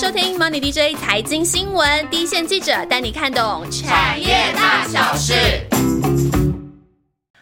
收听 Money DJ 财经新闻，第一线记者带你看懂产业大小事。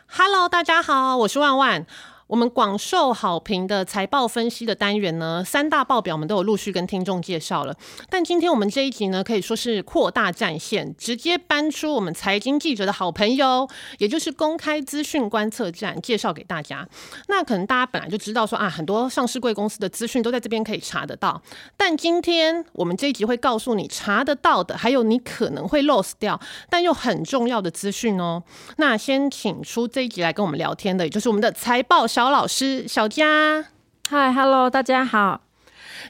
Hello，大家好，我是万万。我们广受好评的财报分析的单元呢，三大报表我们都有陆续跟听众介绍了。但今天我们这一集呢，可以说是扩大战线，直接搬出我们财经记者的好朋友，也就是公开资讯观测站，介绍给大家。那可能大家本来就知道说啊，很多上市贵公司的资讯都在这边可以查得到。但今天我们这一集会告诉你查得到的，还有你可能会 lost 掉，但又很重要的资讯哦。那先请出这一集来跟我们聊天的，也就是我们的财报。小老师，小佳，嗨，Hello，大家好。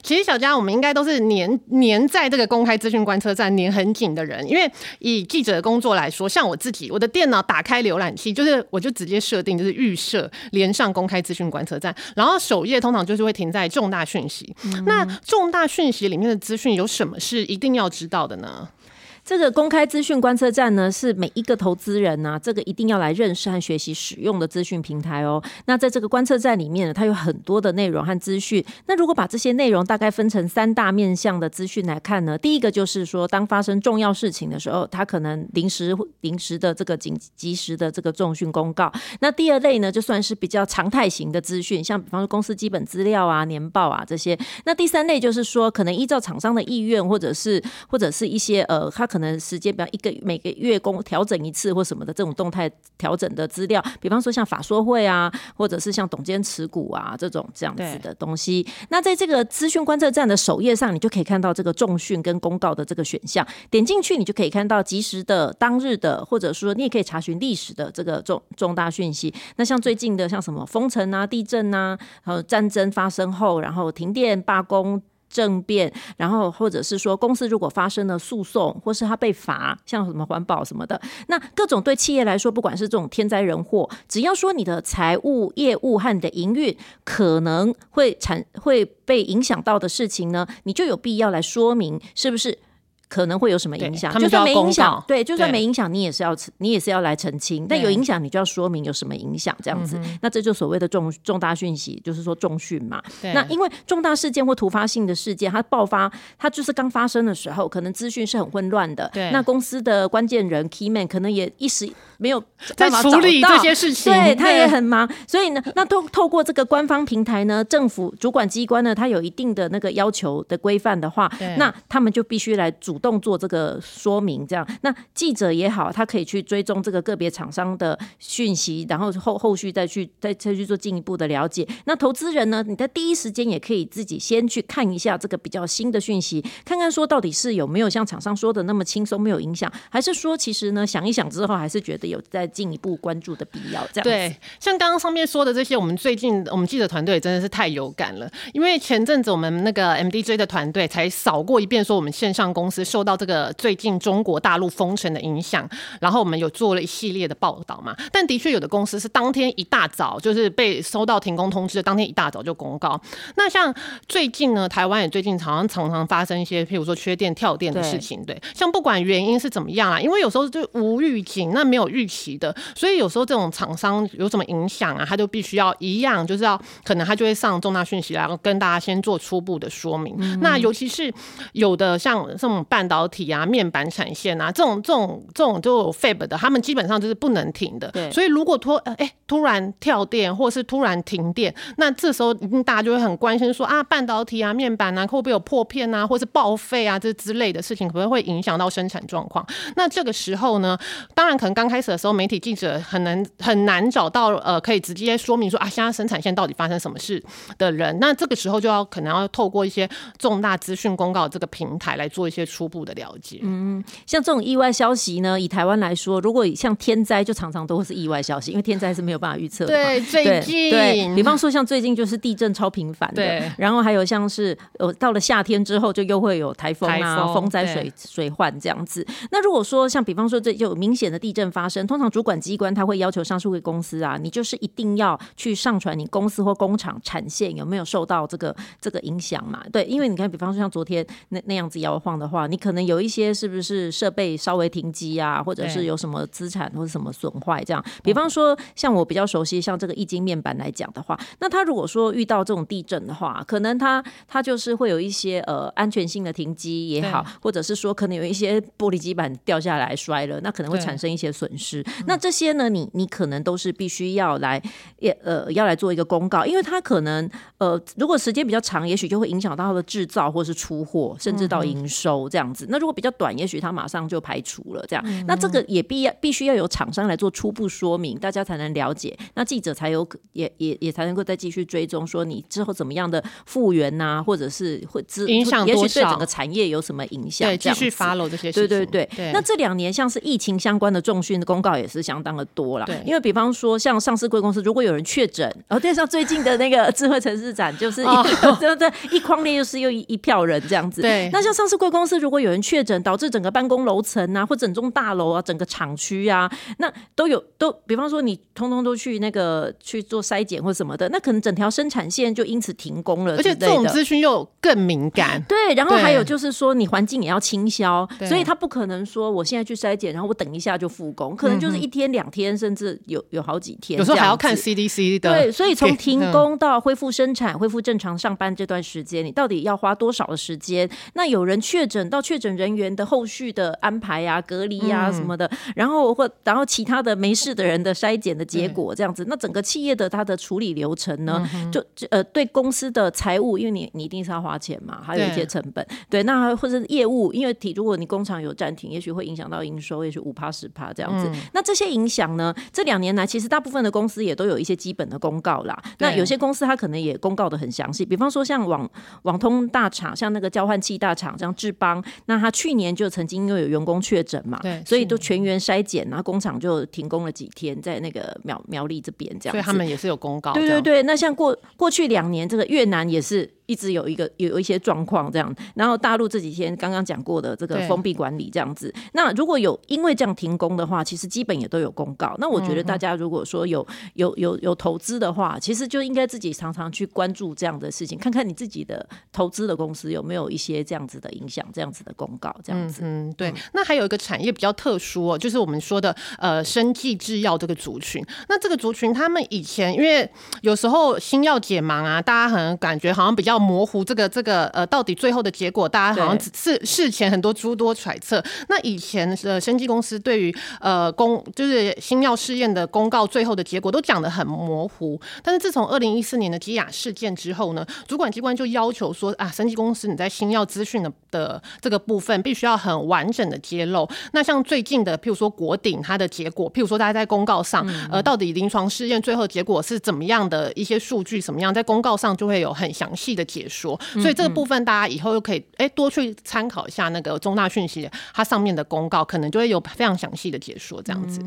其实小佳，我们应该都是黏黏在这个公开资讯观测站黏很紧的人，因为以记者的工作来说，像我自己，我的电脑打开浏览器，就是我就直接设定就是预设连上公开资讯观测站，然后首页通常就是会停在重大讯息。那重大讯息里面的资讯有什么是一定要知道的呢？这个公开资讯观测站呢，是每一个投资人呢，这个一定要来认识和学习使用的资讯平台哦。那在这个观测站里面呢，它有很多的内容和资讯。那如果把这些内容大概分成三大面向的资讯来看呢，第一个就是说，当发生重要事情的时候，它可能临时临时的这个紧及时的这个重讯公告。那第二类呢，就算是比较常态型的资讯，像比方说公司基本资料啊、年报啊这些。那第三类就是说，可能依照厂商的意愿，或者是或者是一些呃，它可可能时间比方一个每个月工调整一次或什么的这种动态调整的资料，比方说像法说会啊，或者是像董监持股啊这种这样子的东西。那在这个资讯观测站的首页上，你就可以看到这个重讯跟公告的这个选项。点进去，你就可以看到及时的当日的，或者说你也可以查询历史的这个重重大讯息。那像最近的像什么封城啊、地震啊，还有战争发生后，然后停电罢工。政变，然后或者是说公司如果发生了诉讼，或是他被罚，像什么环保什么的，那各种对企业来说，不管是这种天灾人祸，只要说你的财务业务和你的营运可能会产会被影响到的事情呢，你就有必要来说明，是不是？可能会有什么影响？就算没影响，对，就算没影响，你也是要你也是要来澄清。但有影响，你就要说明有什么影响，这样子。那这就所谓的重重大讯息，就是说重讯嘛。那因为重大事件或突发性的事件，它爆发，它就是刚发生的时候，可能资讯是很混乱的。对，那公司的关键人 key man 可能也一时没有在处理这些事情，对他也很忙。所以呢，那透透过这个官方平台呢，政府主管机关呢，它有一定的那个要求的规范的话，那他们就必须来主。动作这个说明，这样那记者也好，他可以去追踪这个个别厂商的讯息，然后后后续再去再再去做进一步的了解。那投资人呢，你在第一时间也可以自己先去看一下这个比较新的讯息，看看说到底是有没有像厂商说的那么轻松，没有影响，还是说其实呢想一想之后，还是觉得有再进一步关注的必要。这样对，像刚刚上面说的这些，我们最近我们记者团队真的是太有感了，因为前阵子我们那个 MDJ 的团队才扫过一遍，说我们线上公司。受到这个最近中国大陆封城的影响，然后我们有做了一系列的报道嘛。但的确有的公司是当天一大早就是被收到停工通知的，当天一大早就公告。那像最近呢，台湾也最近常常常常发生一些，譬如说缺电跳电的事情。对，像不管原因是怎么样啊，因为有时候就无预警，那没有预期的，所以有时候这种厂商有什么影响啊，他就必须要一样，就是要可能他就会上重大讯息然后跟大家先做初步的说明。那尤其是有的像这种半。半导体啊，面板产线啊，这种这种这种就有 fab 的，他们基本上就是不能停的。对，所以如果突哎突然跳电，或是突然停电，那这时候一定大家就会很关心说啊，半导体啊，面板啊，会不会有破片啊，或是报废啊，这之类的事情，可能会影响到生产状况。那这个时候呢，当然可能刚开始的时候，媒体记者很难很难找到呃可以直接说明说啊，现在生产线到底发生什么事的人。那这个时候就要可能要透过一些重大资讯公告这个平台来做一些初步。的了解，嗯，像这种意外消息呢，以台湾来说，如果像天灾，就常常都会是意外消息，因为天灾是没有办法预测的。对，最近，对比方说像最近就是地震超频繁的，然后还有像是呃到了夏天之后，就又会有台风啊、风灾、水水患这样子。那如果说像比方说这有明显的地震发生，通常主管机关他会要求上述的公司啊，你就是一定要去上传你公司或工厂产线有没有受到这个这个影响嘛？对，因为你看，比方说像昨天那那样子摇晃的话，你你可能有一些是不是设备稍微停机啊，或者是有什么资产或者什么损坏这样。比方说，像我比较熟悉像这个易经面板来讲的话，那它如果说遇到这种地震的话，可能它它就是会有一些呃安全性的停机也好，或者是说可能有一些玻璃基板掉下来摔了，那可能会产生一些损失。那这些呢，你你可能都是必须要来也呃要来做一个公告，因为它可能呃如果时间比较长，也许就会影响到它的制造或是出货，甚至到营收这样子。那如果比较短，也许它马上就排除了这样。那这个也必要必须要有厂商来做初步说明，大家才能了解。那记者才有也也也才能够再继续追踪，说你之后怎么样的复原呐，或者是会影响也许对整个产业有什么影响？对，继续 follow 这些。对对对。那这两年像是疫情相关的重讯的公告也是相当的多了。对。因为比方说像上市贵公司，如果有人确诊，然 后对像最近的那个智慧城市展，就是 对对一框列又是又一一票人这样子。对。那像上市贵公司，如果有人确诊，导致整个办公楼层啊，或整栋大楼啊，整个厂区啊，那都有都，比方说你通通都去那个去做筛检或什么的，那可能整条生产线就因此停工了。而且这种资讯又更敏感。对，然后还有就是说，你环境也要清消，所以他不可能说我现在去筛检，然后我等一下就复工，可能就是一天两天，甚至有有好几天。有时候还要看 CDC 的。对，所以从停工到恢复生产、恢复正常上班这段时间，你到底要花多少的时间？那有人确诊到确诊人员的后续的安排啊、隔离啊什么的，然后或然后其他的没事的人的筛检的结果这样子，那整个企业的它的处理流程呢，就呃对公司的财务，因为你你一定是要花钱嘛，还有一些成本，对，那或者业务，因为体如果你工厂有暂停，也许会影响到营收，也许五趴十趴这样子。那这些影响呢，这两年来其实大部分的公司也都有一些基本的公告啦。那有些公司它可能也公告的很详细，比方说像网网通大厂，像那个交换器大厂，像智邦，那他去年就曾经因为有员工确诊嘛，对，所以都全员筛检，然后工厂就停工了几天，在那个苗苗栗这边这样，所以他们也是有公告。对对对，那像过过去两年，这个越南也是。一直有一个有一些状况这样，然后大陆这几天刚刚讲过的这个封闭管理这样子，那如果有因为这样停工的话，其实基本也都有公告。那我觉得大家如果说有有有有投资的话，其实就应该自己常常去关注这样的事情，看看你自己的投资的公司有没有一些这样子的影响，这样子的公告这样子。嗯，对。那还有一个产业比较特殊哦，就是我们说的呃生技制药这个族群。那这个族群他们以前因为有时候新药解盲啊，大家可能感觉好像比较。模糊这个这个呃，到底最后的结果，大家好像事事前很多诸多揣测。那以前的生技公司对于呃公就是新药试验的公告，最后的结果都讲得很模糊。但是自从二零一四年的基雅事件之后呢，主管机关就要求说啊，生技公司你在新药资讯的的这个部分必须要很完整的揭露。那像最近的，譬如说国鼎它的结果，譬如说大家在公告上，呃，到底临床试验最后结果是怎么样的一些数据，什么样在公告上就会有很详细的。解说，所以这个部分大家以后又可以哎多去参考一下那个中大讯息，它上面的公告可能就会有非常详细的解说这样子。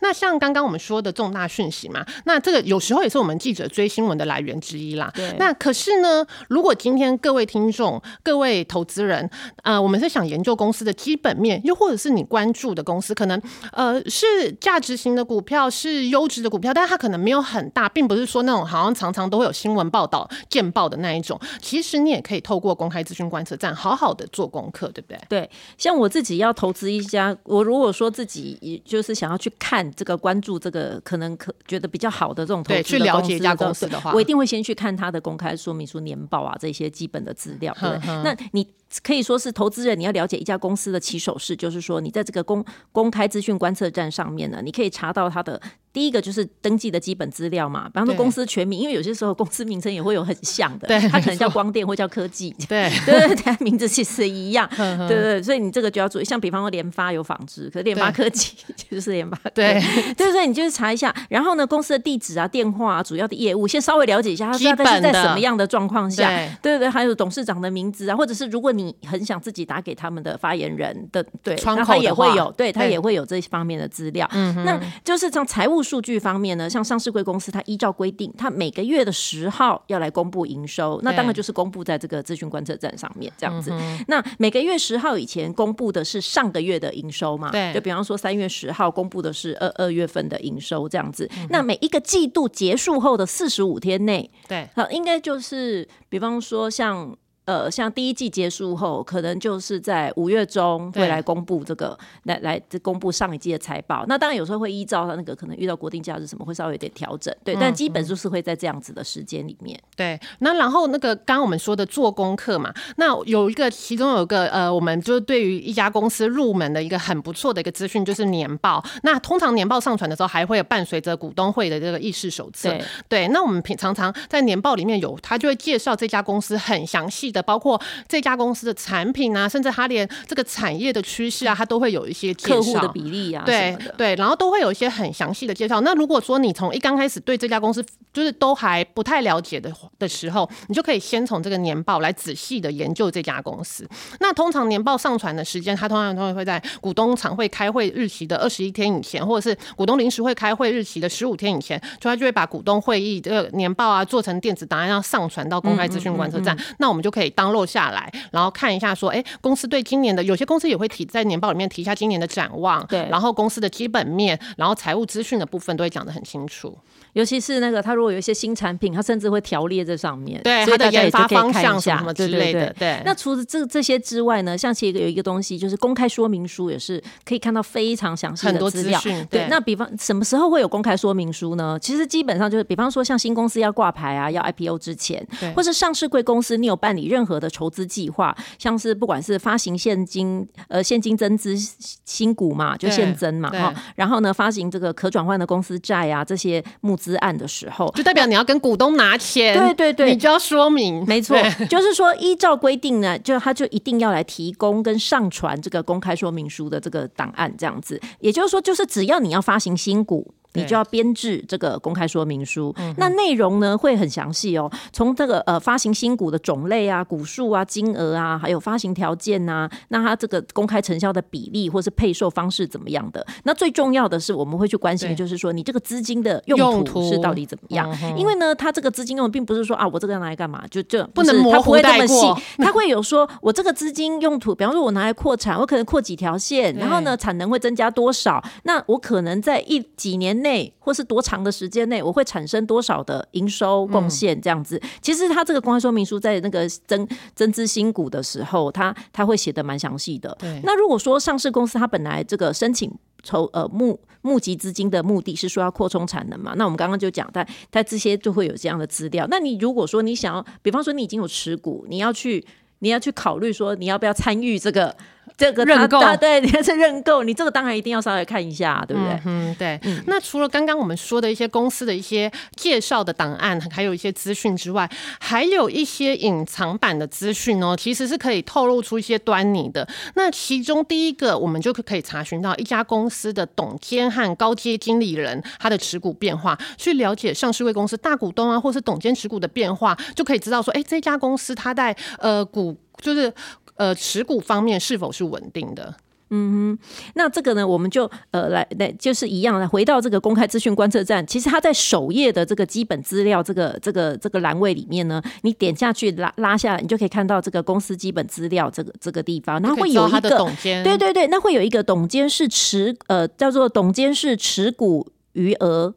那像刚刚我们说的重大讯息嘛，那这个有时候也是我们记者追新闻的来源之一啦。那可是呢，如果今天各位听众、各位投资人，呃，我们是想研究公司的基本面，又或者是你关注的公司，可能呃是价值型的股票，是优质的股票，但是它可能没有很大，并不是说那种好像常常都会有新闻报道、见报的那一种。其实你也可以透过公开资讯观测站，好好的做功课，对不对？对，像我自己要投资一家，我如果说自己就是想要去看这个、关注这个，可能可觉得比较好的这种投资去了解一家公司的话，我一定会先去看它的公开说明书、年报啊这些基本的资料。对，那你。可以说是投资人，你要了解一家公司的起手式，就是说你在这个公公开资讯观测站上面呢，你可以查到它的第一个就是登记的基本资料嘛，比方说公司全名，因为有些时候公司名称也会有很像的，对，它可能叫光电或叫科技，对对对，名字其实一样，对对，所以你这个就要注意，像比方说联发有纺织，可是联发科技 就是联发，对，对，所以你就是查一下，然后呢，公司的地址啊、电话啊、主要的业务，先稍微了解一下，它是在什么样的状况下，对对对，还有董事长的名字啊，或者是如果你很想自己打给他们的发言人的，对，那他也会有，对他也会有这方面的资料。嗯，那就是从财务数据方面呢，像上市贵公司，它依照规定，它每个月的十号要来公布营收，那当然就是公布在这个资讯观测站上面这样子。那每个月十号以前公布的是上个月的营收嘛？对，就比方说三月十号公布的是二二月份的营收这样子。那每一个季度结束后的四十五天内，对，好，应该就是比方说像。呃，像第一季结束后，可能就是在五月中会来公布这个，来来公布上一季的财报。那当然有时候会依照他那个可能遇到国定假日什么，会稍微有点调整，对。但基本就是会在这样子的时间里面。对。那然后那个刚刚我们说的做功课嘛，那有一个其中有一个呃，我们就是对于一家公司入门的一个很不错的一个资讯，就是年报。那通常年报上传的时候，还会有伴随着股东会的这个议事手册。对。那我们平常常在年报里面有，他就会介绍这家公司很详细的，包括这家公司的产品啊，甚至它连这个产业的趋势啊，它都会有一些客户的比例啊，对对，然后都会有一些很详细的介绍。那如果说你从一刚开始对这家公司就是都还不太了解的的时候，你就可以先从这个年报来仔细的研究这家公司。那通常年报上传的时间，它通常都会会在股东常会开会日期的二十一天以前，或者是股东临时会开会日期的十五天以前，就它就会把股东会议这个年报啊做成电子档案，要上传到公开资讯观测站。那我们就可以当落下来，然后看一下说，哎，公司对今年的有些公司也会提在年报里面提一下今年的展望，对，然后公司的基本面，然后财务资讯的部分都会讲得很清楚。尤其是那个，他如果有一些新产品，他甚至会条列在上面，对，他的研发方向什么之类的。对，那除了这这些之外呢，像其实有一个东西，就是公开说明书，也是可以看到非常详细的资料。对，那比方什么时候会有公开说明书呢？其实基本上就是，比方说像新公司要挂牌啊，要 IPO 之前，或是上市贵公司，你有办理任何的筹资计划，像是不管是发行现金，呃，现金增资新股嘛，就现增嘛，哈，然后呢，发行这个可转换的公司债啊，这些募资案的时候。就代表你要跟股东拿钱，对对对，你就要说明，没错，就是说依照规定呢，就他就一定要来提供跟上传这个公开说明书的这个档案，这样子，也就是说，就是只要你要发行新股。你就要编制这个公开说明书，那内容呢会很详细哦。从这个呃发行新股的种类啊、股数啊、金额啊，还有发行条件呐，那它这个公开成交的比例或是配售方式怎么样的？那最重要的是，我们会去关心，就是说你这个资金的用途是到底怎么样？因为呢，它这个资金用并不是说啊，我这个拿来干嘛？就就不能模糊带过。它会有说我这个资金用途，比方说我拿来扩产，我可能扩几条线，然后呢产能会增加多少？那我可能在一几年。内或是多长的时间内，我会产生多少的营收贡献？这样子，其实他这个公开说明书在那个增增资新股的时候，他他会写的蛮详细的。那如果说上市公司它本来这个申请筹呃募募集资金的目的是说要扩充产能嘛？那我们刚刚就讲，它它这些就会有这样的资料。那你如果说你想要，比方说你已经有持股，你要去你要去考虑说你要不要参与这个。这个认购，对，你要是认购，你这个当然一定要稍微看一下，对不对？嗯，对。那除了刚刚我们说的一些公司的一些介绍的档案，还有一些资讯之外，还有一些隐藏版的资讯哦，其实是可以透露出一些端倪的。那其中第一个，我们就可以查询到一家公司的董监和高阶经理人他的持股变化，去了解上市位公司大股东啊，或是董监持股的变化，就可以知道说，哎，这家公司它在呃股就是。呃，持股方面是否是稳定的？嗯哼，那这个呢，我们就呃来来，就是一样来，回到这个公开资讯观测站，其实它在首页的这个基本资料这个这个这个栏位里面呢，你点下去拉拉下来，你就可以看到这个公司基本资料这个这个地方，那会有一个董监，对对对，那会有一个董监是持呃叫做董监是持股余额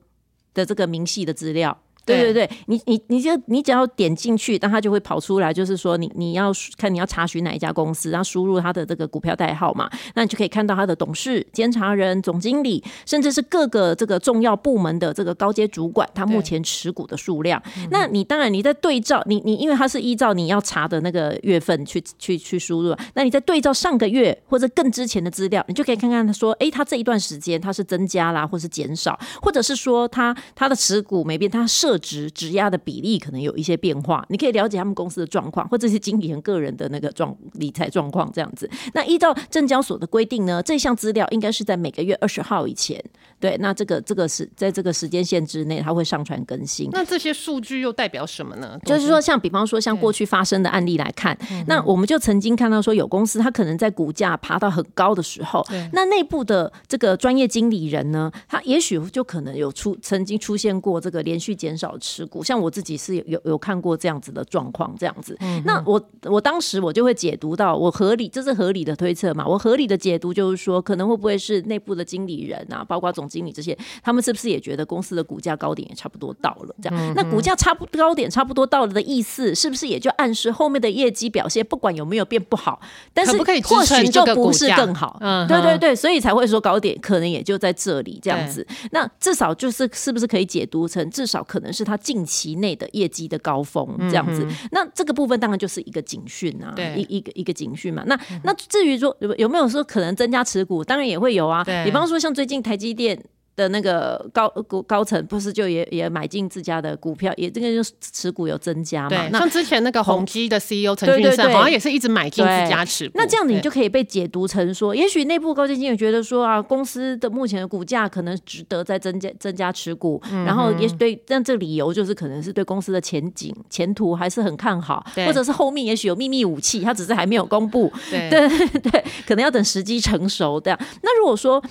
的这个明细的资料。对。对对，你你你就你只要点进去，那它就会跑出来，就是说你你要看你要查询哪一家公司，然后输入它的这个股票代号嘛，那你就可以看到它的董事、监察人、总经理，甚至是各个这个重要部门的这个高阶主管，他目前持股的数量。那你当然你在对照你你因为它是依照你要查的那个月份去去去输入，那你在对照上个月或者更之前的资料，你就可以看看他说，哎，他这一段时间他是增加啦，或是减少，或者是说他他的持股没变，他设值质押的比例可能有一些变化，你可以了解他们公司的状况，或这些经理人个人的那个状理财状况这样子。那依照证交所的规定呢，这项资料应该是在每个月二十号以前。对，那这个这个是在这个时间线之内，它会上传更新。那这些数据又代表什么呢？就是说，像比方说，像过去发生的案例来看，那我们就曾经看到说，有公司它可能在股价爬到很高的时候，那内部的这个专业经理人呢，他也许就可能有出曾经出现过这个连续减少。少持股。像我自己是有有有看过这样子的状况，这样子。那我我当时我就会解读到，我合理这是合理的推测嘛？我合理的解读就是说，可能会不会是内部的经理人啊，包括总经理这些，他们是不是也觉得公司的股价高点也差不多到了？这样，那股价差不高点差不多到了的意思，是不是也就暗示后面的业绩表现不管有没有变不好，但是或许就不是更好？嗯对对对，所以才会说高点可能也就在这里这样子。那至少就是是不是可以解读成至少可能是他近期内的业绩的高峰这样子？那这个部分当然就是一个警讯啊，对一一个一个警讯嘛。那那至于说有有没有说可能增加持股，当然也会有啊。对比方说像最近台积电。的那个高股高层不是就也也买进自家的股票，也这个就是持股有增加嘛？那像之前那个宏基的 CEO 陈俊生，好像也是一直买进自家持股。那这样子你就可以被解读成说，也许内部高阶经理觉得说啊，公司的目前的股价可能值得再增加增加持股，嗯然后也许对，但这理由就是可能是对公司的前景前途还是很看好，或者是后面也许有秘密武器，他只是还没有公布，对 对对对，可能要等时机成熟这样。那如果说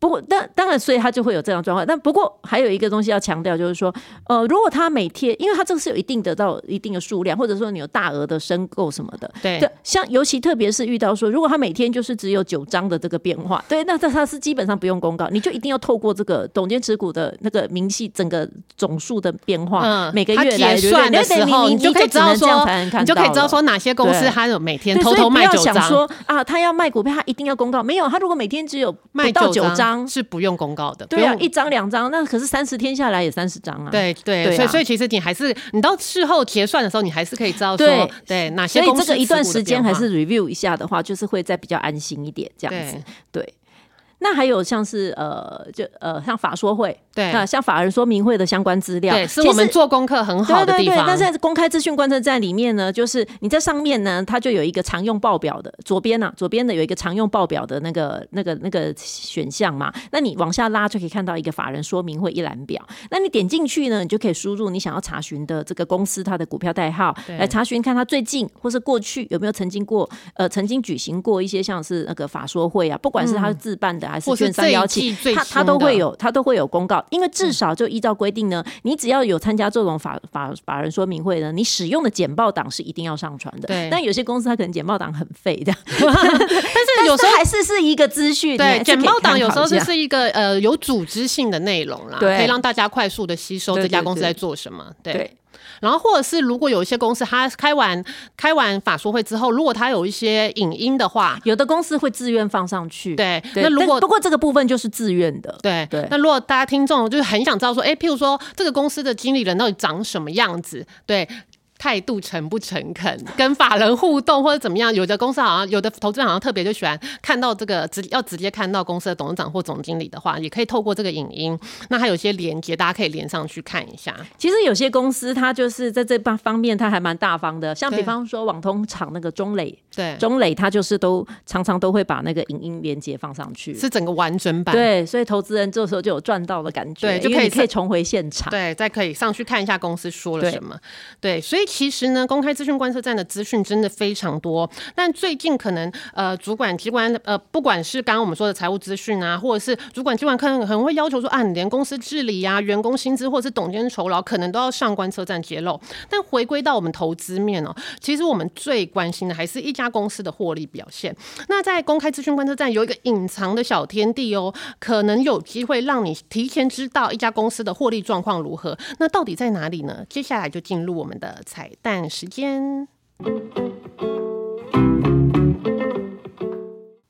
不过，当当然，所以他就会有这样状况。但不过还有一个东西要强调，就是说，呃，如果他每天，因为他这个是有一定得到一定的数量，或者说你有大额的申购什么的，对。对，像尤其特别是遇到说，如果他每天就是只有九张的这个变化，对，那这他是基本上不用公告，你就一定要透过这个董监持股的那个明细整个总数的变化，嗯每个月来结算的时候，你就可以知道说，你就可以知道说哪些公司他有每天对偷偷卖九张，想说啊，他要卖股票，他一定要公告，没有，他如果每天只有卖不到九张张，是不用公告的，对啊，一张两张，那可是三十天下来也三十张啊。，对对，所以所以其实你还是你到事后结算的时候，你还是可以知道说对对哪些所以这个一段时间还是 review 一下的话，就是会再比较安心一点这样子。对。那还有像是呃，就呃，像法说会，对那像法人说明会的相关资料，对，是我们做功课很好的对对对，地方。但在公开资讯观测站里面呢，就是你在上面呢，它就有一个常用报表的左边啊，左边的有一个常用报表的那个那个那个选项嘛。那你往下拉就可以看到一个法人说明会一览表。那你点进去呢，你就可以输入你想要查询的这个公司它的股票代号，对来查询看它最近或是过去有没有曾经过呃曾经举行过一些像是那个法说会啊，不管是它自办的还是或是券商邀请这一季最，它它都会有它都会有公告，因为至少就依照规定呢，你只要有参加这种法法法人说明会呢，你使用的简报档是一定要上传的。对但有些公司它可能简报档很废这样，但是有时候还是是一个资讯。对简报档有时候就是一个呃有组织性的内容啦，可以让大家快速的吸收这家公司在做什么。对。对然后或者是如果有一些公司，他开完开完法说会之后，如果他有一些影音的话，有的公司会自愿放上去。对，对，那如果不过这个部分就是自愿的。对对那如果大家听众就是很想知道说，哎，譬如说这个公司的经理人到底长什么样子，对。态度诚不诚恳，跟法人互动或者怎么样？有的公司好像有的投资人好像特别就喜欢看到这个直要直接看到公司的董事长或总经理的话，也可以透过这个影音。那还有一些连接，大家可以连上去看一下。其实有些公司它就是在这方方面它还蛮大方的，像比方说网通厂那个中磊，对，中磊他就是都常常都会把那个影音连接放上去。是整个完整版。对，所以投资人这时候就有赚到的感觉，对就可以可以重回现场。对，再可以上去看一下公司说了什么。对，所以其实呢，公开资讯观测站的资讯真的非常多。但最近可能呃，主管机关呃，不管是刚刚我们说的财务资讯啊，或者是主管机关可能可能会要求说啊，你连公司治理啊、员工薪资或者是董监酬劳，可能都要上观测站揭露。但回归到我们投资面哦，其实我们最关心的还是一家公司的获利表现。那在公开资讯观测站有一个隐藏的小天地哦，可能有机会让你提前知道一家公司的获利状况如何。那到底在哪里呢？接下来就进入我们的财彩蛋时间。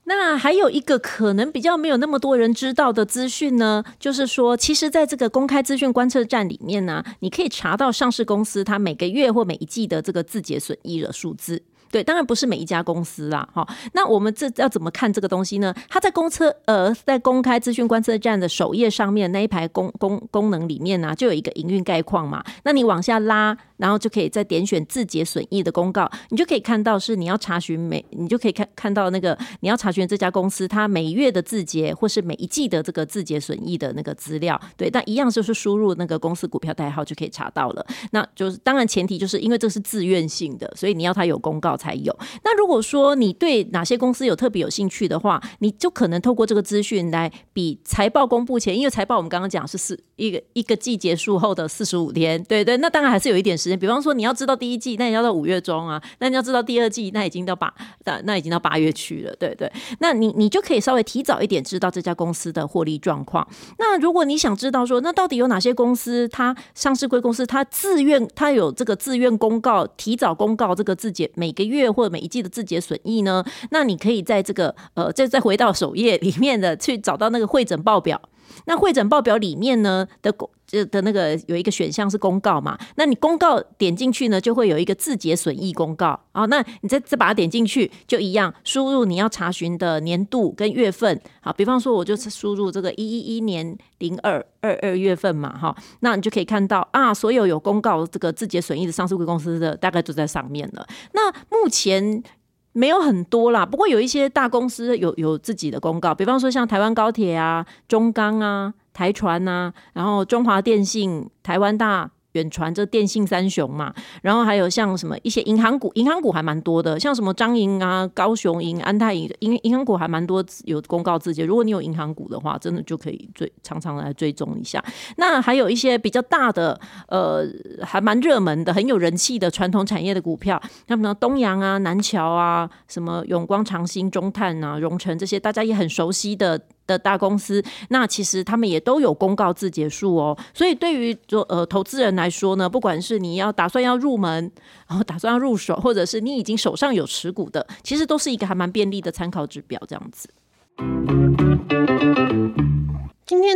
那还有一个可能比较没有那么多人知道的资讯呢，就是说，其实在这个公开资讯观测站里面呢，你可以查到上市公司它每个月或每一季的这个字节损益的数字。对，当然不是每一家公司啦，哈。那我们这要怎么看这个东西呢？它在公车呃，在公开资讯观测站的首页上面那一排功功功能里面呢、就有一个营运概况嘛。那你往下拉，然后就可以再点选字节损益的公告，你就可以看到是你要查询每，你就可以看看到那个你要查询这家公司它每月的字节或是每一季的这个字节损益的那个资料。对，但一样就是输入那个公司股票代号就可以查到了。那就是当然前提就是因为这是自愿性的，所以你要它有公告才有。那如果说你对哪些公司有特别有兴趣的话，你就可能透过这个资讯来比财报公布前，因为财报我们刚刚讲是四一个一个季结束后的四十五天，对对，那当然还是有一点时间。比方说你要知道第一季，那你要到五月中啊；那你要知道第二季，那已经到八那那已经到八月去了，对对。那你你就可以稍微提早一点知道这家公司的获利状况。那如果你想知道说，那到底有哪些公司它上市贵公司它自愿它有这个自愿公告提早公告这个自结每个月月或者每一季的自结损益呢？那你可以在这个呃再再回到首页里面的去找到那个会诊报表。那会诊报表里面呢的公这的那个有一个选项是公告嘛？那你公告点进去呢，就会有一个自结损益公告啊。那你再再把它点进去，就一样输入你要查询的年度跟月份。好，比方说我就输入这个一一一年零二二二月份嘛，哈，那你就可以看到啊，所有有公告这个自结损益的上市公司的大概都在上面了。那目前。没有很多啦，不过有一些大公司有有自己的公告，比方说像台湾高铁啊、中钢啊、台船啊，然后中华电信、台湾大。远传这电信三雄嘛，然后还有像什么一些银行股，银行股还蛮多的，像什么张银啊、高雄银、安泰银，银银行股还蛮多有公告自己。如果你有银行股的话，真的就可以追常常来追踪一下。那还有一些比较大的，呃，还蛮热门的、很有人气的传统产业的股票，像什么东阳啊、南桥啊、什么永光长兴、中碳啊、荣成这些，大家也很熟悉的。的大公司，那其实他们也都有公告自结束哦。所以对于做呃投资人来说呢，不管是你要打算要入门，然后打算要入手，或者是你已经手上有持股的，其实都是一个还蛮便利的参考指标，这样子。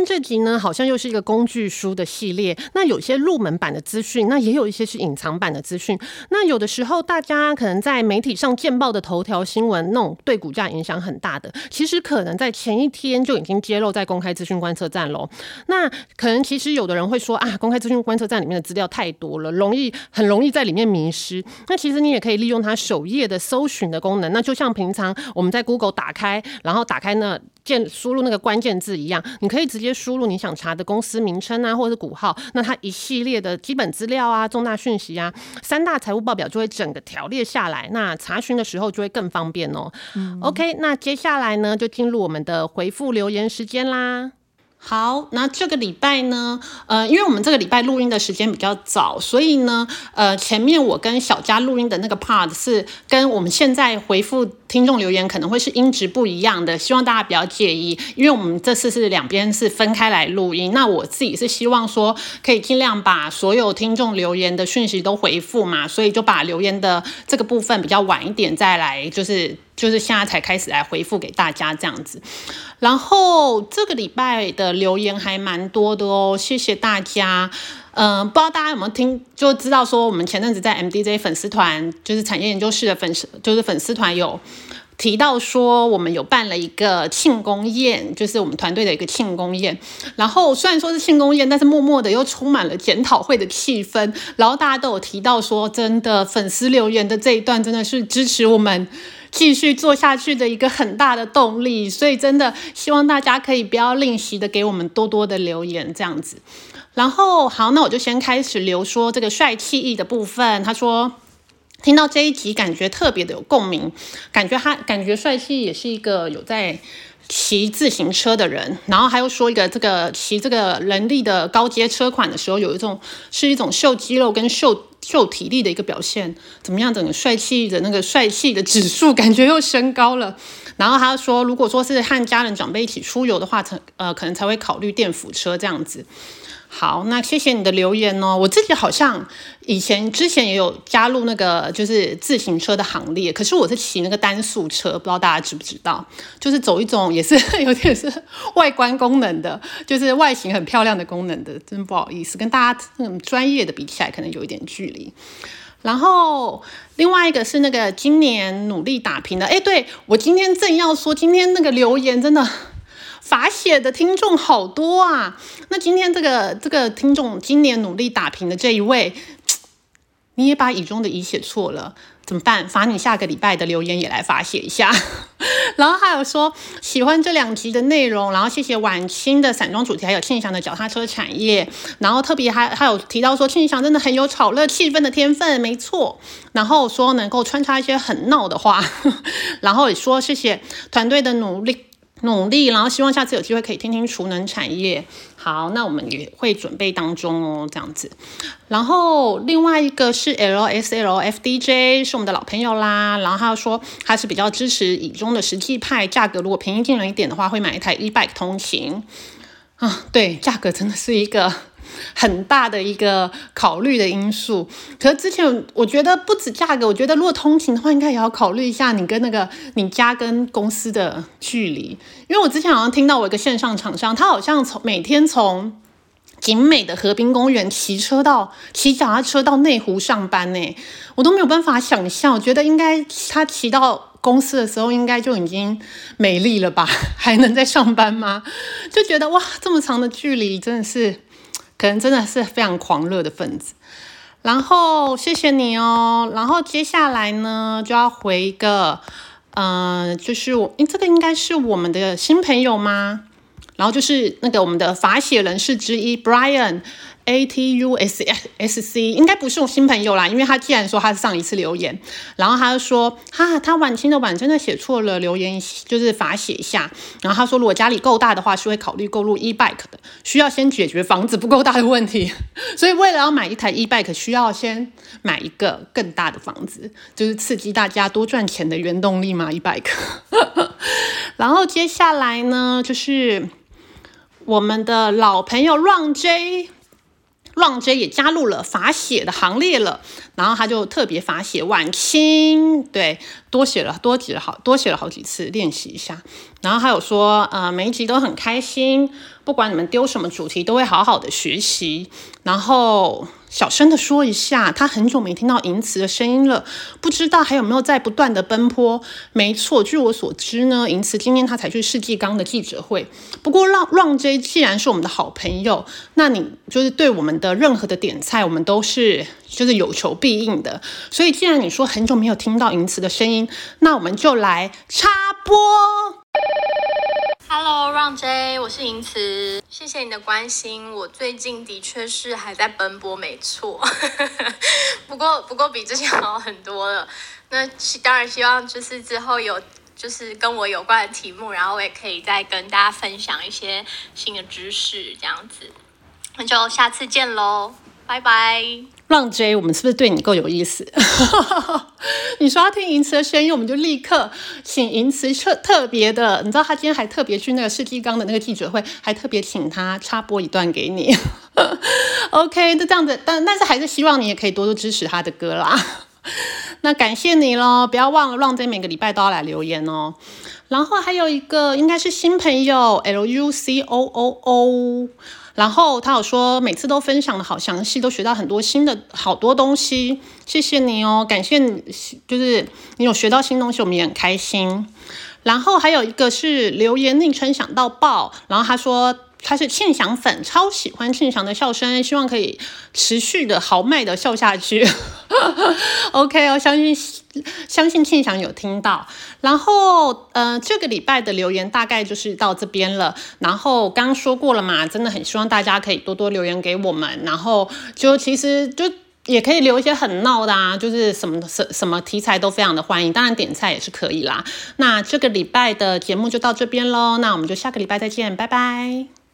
这集呢，好像又是一个工具书的系列。那有些入门版的资讯，那也有一些是隐藏版的资讯。那有的时候，大家可能在媒体上见报的头条新闻，那种对股价影响很大的，其实可能在前一天就已经揭露在公开资讯观测站喽。那可能其实有的人会说啊，公开资讯观测站里面的资料太多了，容易很容易在里面迷失。那其实你也可以利用它首页的搜寻的功能，那就像平常我们在 Google 打开，然后打开那。键输入那个关键字一样，你可以直接输入你想查的公司名称啊，或者是股号，那它一系列的基本资料啊、重大讯息啊、三大财务报表就会整个条列下来，那查询的时候就会更方便哦。OK，那接下来呢，就进入我们的回复留言时间啦。好，那这个礼拜呢，呃，因为我们这个礼拜录音的时间比较早，所以呢，呃，前面我跟小佳录音的那个 part 是跟我们现在回复听众留言可能会是音质不一样的，希望大家不要介意，因为我们这次是两边是分开来录音。那我自己是希望说可以尽量把所有听众留言的讯息都回复嘛，所以就把留言的这个部分比较晚一点再来，就是。就是现在才开始来回复给大家这样子，然后这个礼拜的留言还蛮多的哦，谢谢大家。嗯，不知道大家有没有听，就知道说我们前阵子在 MDJ 粉丝团，就是产业研究室的粉丝，就是粉丝团有提到说我们有办了一个庆功宴，就是我们团队的一个庆功宴。然后虽然说是庆功宴，但是默默的又充满了检讨会的气氛。然后大家都有提到说，真的粉丝留言的这一段真的是支持我们。继续做下去的一个很大的动力，所以真的希望大家可以不要吝惜的给我们多多的留言，这样子。然后好，那我就先开始留说这个帅气意的部分。他说听到这一集感觉特别的有共鸣，感觉他感觉帅气也是一个有在骑自行车的人。然后还又说一个这个骑这个人力的高阶车款的时候，有一种是一种秀肌肉跟秀。秀体力的一个表现怎么样？整个帅气的那个帅气的指数感觉又升高了。然后他说，如果说是和家人长辈一起出游的话，才呃可能才会考虑电扶车这样子。好，那谢谢你的留言哦。我自己好像以前之前也有加入那个就是自行车的行列，可是我是骑那个单速车，不知道大家知不知道？就是走一种也是 有点是外观功能的，就是外形很漂亮的功能的。真不好意思，跟大家那种专业的比起来，可能有一点距离。然后另外一个是那个今年努力打拼的，哎，对我今天正要说，今天那个留言真的。法写的听众好多啊！那今天这个这个听众今年努力打拼的这一位，你也把乙中的乙写错了，怎么办？罚你下个礼拜的留言也来罚写一下。然后还有说喜欢这两集的内容，然后谢谢晚清的散装主题，还有庆祥的脚踏车产业，然后特别还还有提到说庆祥真的很有炒热气氛的天分，没错。然后说能够穿插一些很闹的话，然后也说谢谢团队的努力。努力，然后希望下次有机会可以听听储能产业。好，那我们也会准备当中哦，这样子。然后另外一个是 L S L F D J，是我们的老朋友啦。然后他说他是比较支持以中的实际派，价格如果便宜进了一点的话，会买一台 e bike 通勤。啊，对，价格真的是一个。很大的一个考虑的因素，可是之前我觉得不止价格，我觉得如果通勤的话，应该也要考虑一下你跟那个你家跟公司的距离。因为我之前好像听到我一个线上厂商，他好像从每天从景美的河滨公园骑车到骑脚踏车到内湖上班呢，我都没有办法想象。我觉得应该他骑到公司的时候，应该就已经美丽了吧？还能在上班吗？就觉得哇，这么长的距离真的是。可能真的是非常狂热的分子，然后谢谢你哦，然后接下来呢就要回一个，嗯，就是我，这个应该是我们的新朋友吗？然后就是那个我们的法写人士之一 Brian。A T U S S C 应该不是我新朋友啦，因为他既然说他是上一次留言，然后他就说哈，他晚清的晚真的写错了，留言就是罚写一下。然后他说，如果家里够大的话，是会考虑购入 e bike 的，需要先解决房子不够大的问题。所以为了要买一台 e bike，需要先买一个更大的房子，就是刺激大家多赚钱的原动力嘛，e bike。然后接下来呢，就是我们的老朋友 Run J。浪 J 也加入了罚写的行列了，然后他就特别罚写晚清，对，多写了多写了好多写了好几次练习一下，然后还有说，呃，每一集都很开心，不管你们丢什么主题，都会好好的学习，然后。小声的说一下，他很久没听到银慈的声音了，不知道还有没有在不断的奔波。没错，据我所知呢，银慈今天他才去世纪刚的记者会。不过让让 J 既然是我们的好朋友，那你就是对我们的任何的点菜，我们都是就是有求必应的。所以既然你说很久没有听到银慈的声音，那我们就来插播。Hello，让 J，我是银慈，谢谢你的关心。我最近的确是还在奔波，没错。不过，不过比之前好很多了。那当然希望就是之后有就是跟我有关的题目，然后我也可以再跟大家分享一些新的知识，这样子。那就下次见喽，拜拜。浪 J，我们是不是对你够有意思？你说要听银慈的声音，我们就立刻请银慈特特别的，你知道他今天还特别去那个世纪刚的那个记者会，还特别请他插播一段给你。OK，就这样子，但但是还是希望你也可以多多支持他的歌啦。那感谢你喽，不要忘了浪 J 每个礼拜都要来留言哦。然后还有一个应该是新朋友 L U C O O O。然后他有说，每次都分享的好详细，都学到很多新的好多东西，谢谢你哦，感谢你，就是你有学到新东西，我们也很开心。然后还有一个是留言昵称想到爆，然后他说。他是庆祥粉，超喜欢庆祥的笑声，希望可以持续的豪迈的笑下去。OK 哦，相信相信庆祥有听到。然后，呃，这个礼拜的留言大概就是到这边了。然后刚刚说过了嘛，真的很希望大家可以多多留言给我们。然后就其实就也可以留一些很闹的啊，就是什么什什么题材都非常的欢迎。当然点菜也是可以啦。那这个礼拜的节目就到这边喽，那我们就下个礼拜再见，拜拜。